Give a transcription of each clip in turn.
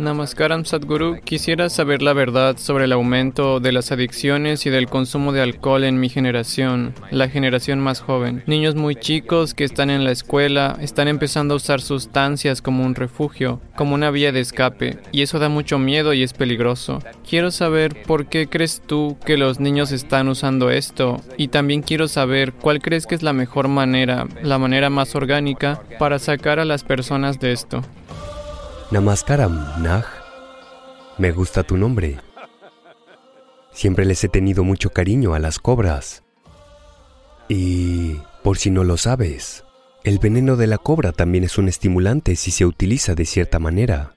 Namaskaram Sadhguru, quisiera saber la verdad sobre el aumento de las adicciones y del consumo de alcohol en mi generación, la generación más joven. Niños muy chicos que están en la escuela están empezando a usar sustancias como un refugio, como una vía de escape, y eso da mucho miedo y es peligroso. Quiero saber por qué crees tú que los niños están usando esto, y también quiero saber cuál crees que es la mejor manera, la manera más orgánica, para sacar a las personas de esto. Namaskaram, Nag. Me gusta tu nombre. Siempre les he tenido mucho cariño a las cobras. Y, por si no lo sabes, el veneno de la cobra también es un estimulante si se utiliza de cierta manera.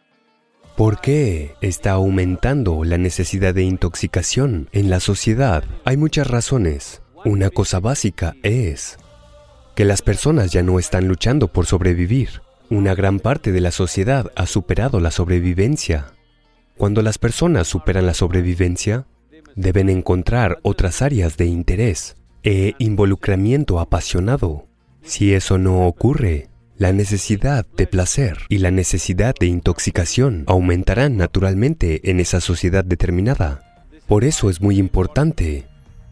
¿Por qué está aumentando la necesidad de intoxicación en la sociedad? Hay muchas razones. Una cosa básica es que las personas ya no están luchando por sobrevivir. Una gran parte de la sociedad ha superado la sobrevivencia. Cuando las personas superan la sobrevivencia, deben encontrar otras áreas de interés e involucramiento apasionado. Si eso no ocurre, la necesidad de placer y la necesidad de intoxicación aumentarán naturalmente en esa sociedad determinada. Por eso es muy importante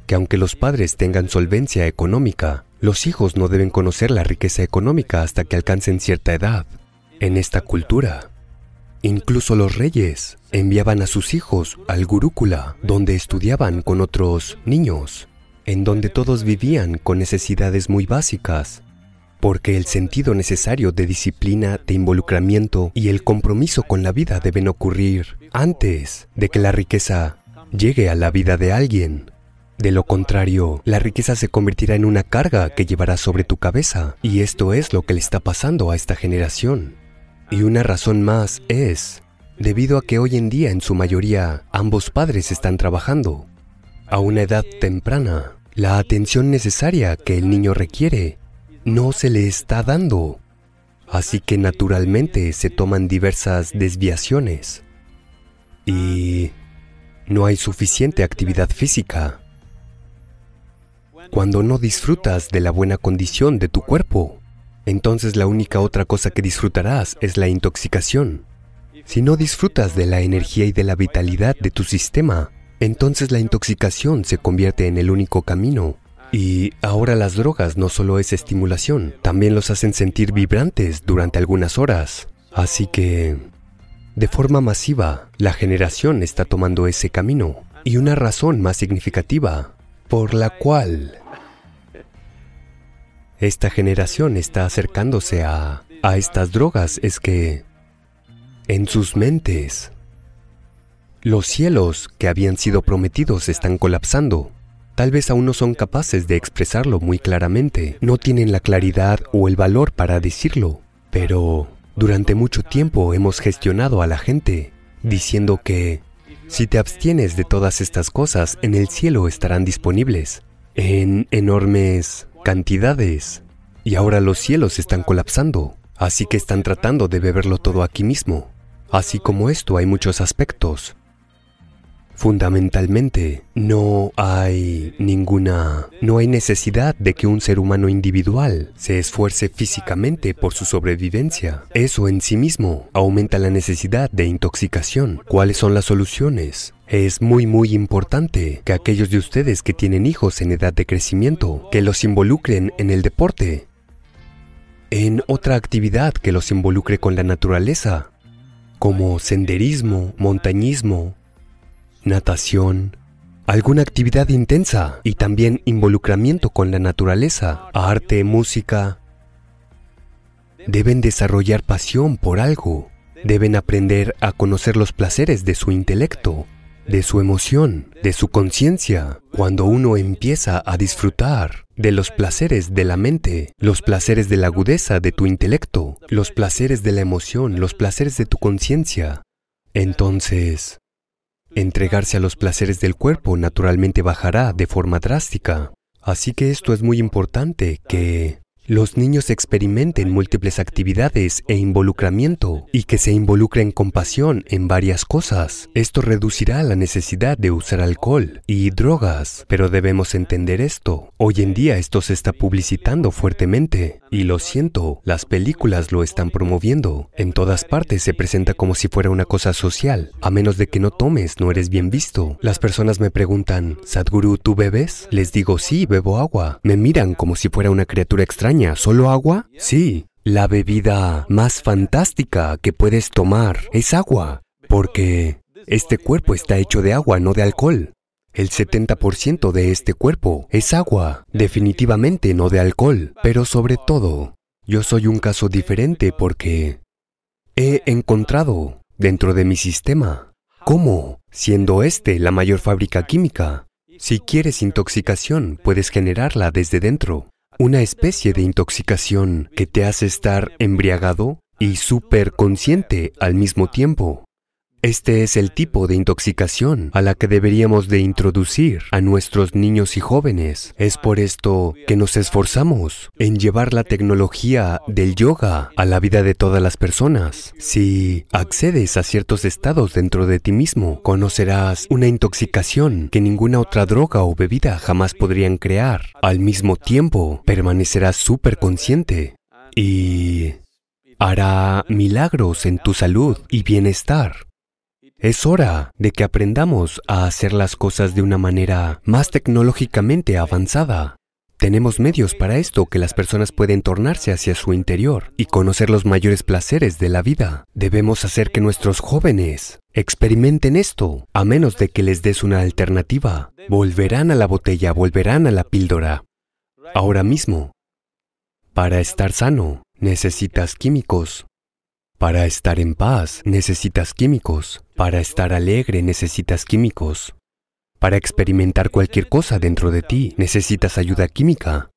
que aunque los padres tengan solvencia económica, los hijos no deben conocer la riqueza económica hasta que alcancen cierta edad. En esta cultura, incluso los reyes enviaban a sus hijos al gurúcula, donde estudiaban con otros niños, en donde todos vivían con necesidades muy básicas, porque el sentido necesario de disciplina, de involucramiento y el compromiso con la vida deben ocurrir antes de que la riqueza llegue a la vida de alguien. De lo contrario, la riqueza se convertirá en una carga que llevará sobre tu cabeza. Y esto es lo que le está pasando a esta generación. Y una razón más es, debido a que hoy en día en su mayoría ambos padres están trabajando. A una edad temprana, la atención necesaria que el niño requiere no se le está dando. Así que naturalmente se toman diversas desviaciones. Y no hay suficiente actividad física cuando no disfrutas de la buena condición de tu cuerpo, entonces la única otra cosa que disfrutarás es la intoxicación. Si no disfrutas de la energía y de la vitalidad de tu sistema, entonces la intoxicación se convierte en el único camino. Y ahora las drogas no solo es estimulación, también los hacen sentir vibrantes durante algunas horas. Así que, de forma masiva, la generación está tomando ese camino. Y una razón más significativa por la cual esta generación está acercándose a, a estas drogas es que en sus mentes los cielos que habían sido prometidos están colapsando. Tal vez aún no son capaces de expresarlo muy claramente, no tienen la claridad o el valor para decirlo, pero durante mucho tiempo hemos gestionado a la gente diciendo que si te abstienes de todas estas cosas, en el cielo estarán disponibles. En enormes cantidades. Y ahora los cielos están colapsando, así que están tratando de beberlo todo aquí mismo. Así como esto hay muchos aspectos. Fundamentalmente, no hay ninguna, no hay necesidad de que un ser humano individual se esfuerce físicamente por su sobrevivencia. Eso en sí mismo aumenta la necesidad de intoxicación. ¿Cuáles son las soluciones? Es muy muy importante que aquellos de ustedes que tienen hijos en edad de crecimiento, que los involucren en el deporte, en otra actividad que los involucre con la naturaleza, como senderismo, montañismo, natación, alguna actividad intensa y también involucramiento con la naturaleza, arte, música. Deben desarrollar pasión por algo, deben aprender a conocer los placeres de su intelecto, de su emoción, de su conciencia, cuando uno empieza a disfrutar de los placeres de la mente, los placeres de la agudeza de tu intelecto, los placeres de la emoción, los placeres de tu conciencia, entonces entregarse a los placeres del cuerpo naturalmente bajará de forma drástica. Así que esto es muy importante que los niños experimenten múltiples actividades e involucramiento y que se involucren con pasión en varias cosas. Esto reducirá la necesidad de usar alcohol y drogas, pero debemos entender esto. Hoy en día esto se está publicitando fuertemente y lo siento, las películas lo están promoviendo. En todas partes se presenta como si fuera una cosa social. A menos de que no tomes, no eres bien visto. Las personas me preguntan, Sadhguru, ¿tú bebes? Les digo, sí, bebo agua. Me miran como si fuera una criatura extraña ¿Solo agua? Sí. La bebida más fantástica que puedes tomar es agua, porque este cuerpo está hecho de agua, no de alcohol. El 70% de este cuerpo es agua, definitivamente no de alcohol, pero sobre todo, yo soy un caso diferente porque he encontrado dentro de mi sistema cómo, siendo este la mayor fábrica química, si quieres intoxicación, puedes generarla desde dentro una especie de intoxicación que te hace estar embriagado y consciente al mismo tiempo. Este es el tipo de intoxicación a la que deberíamos de introducir a nuestros niños y jóvenes. Es por esto que nos esforzamos en llevar la tecnología del yoga a la vida de todas las personas. Si accedes a ciertos estados dentro de ti mismo, conocerás una intoxicación que ninguna otra droga o bebida jamás podrían crear. Al mismo tiempo, permanecerás súper consciente y hará milagros en tu salud y bienestar. Es hora de que aprendamos a hacer las cosas de una manera más tecnológicamente avanzada. Tenemos medios para esto que las personas pueden tornarse hacia su interior y conocer los mayores placeres de la vida. Debemos hacer que nuestros jóvenes experimenten esto, a menos de que les des una alternativa. Volverán a la botella, volverán a la píldora. Ahora mismo, para estar sano, necesitas químicos. Para estar en paz, necesitas químicos. Para estar alegre necesitas químicos. Para experimentar cualquier cosa dentro de ti necesitas ayuda química.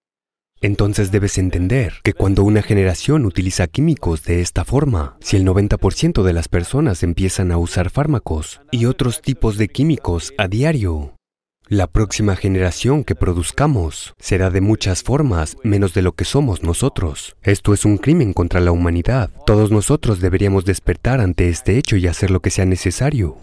Entonces debes entender que cuando una generación utiliza químicos de esta forma, si el 90% de las personas empiezan a usar fármacos y otros tipos de químicos a diario, la próxima generación que produzcamos será de muchas formas menos de lo que somos nosotros. Esto es un crimen contra la humanidad. Todos nosotros deberíamos despertar ante este hecho y hacer lo que sea necesario.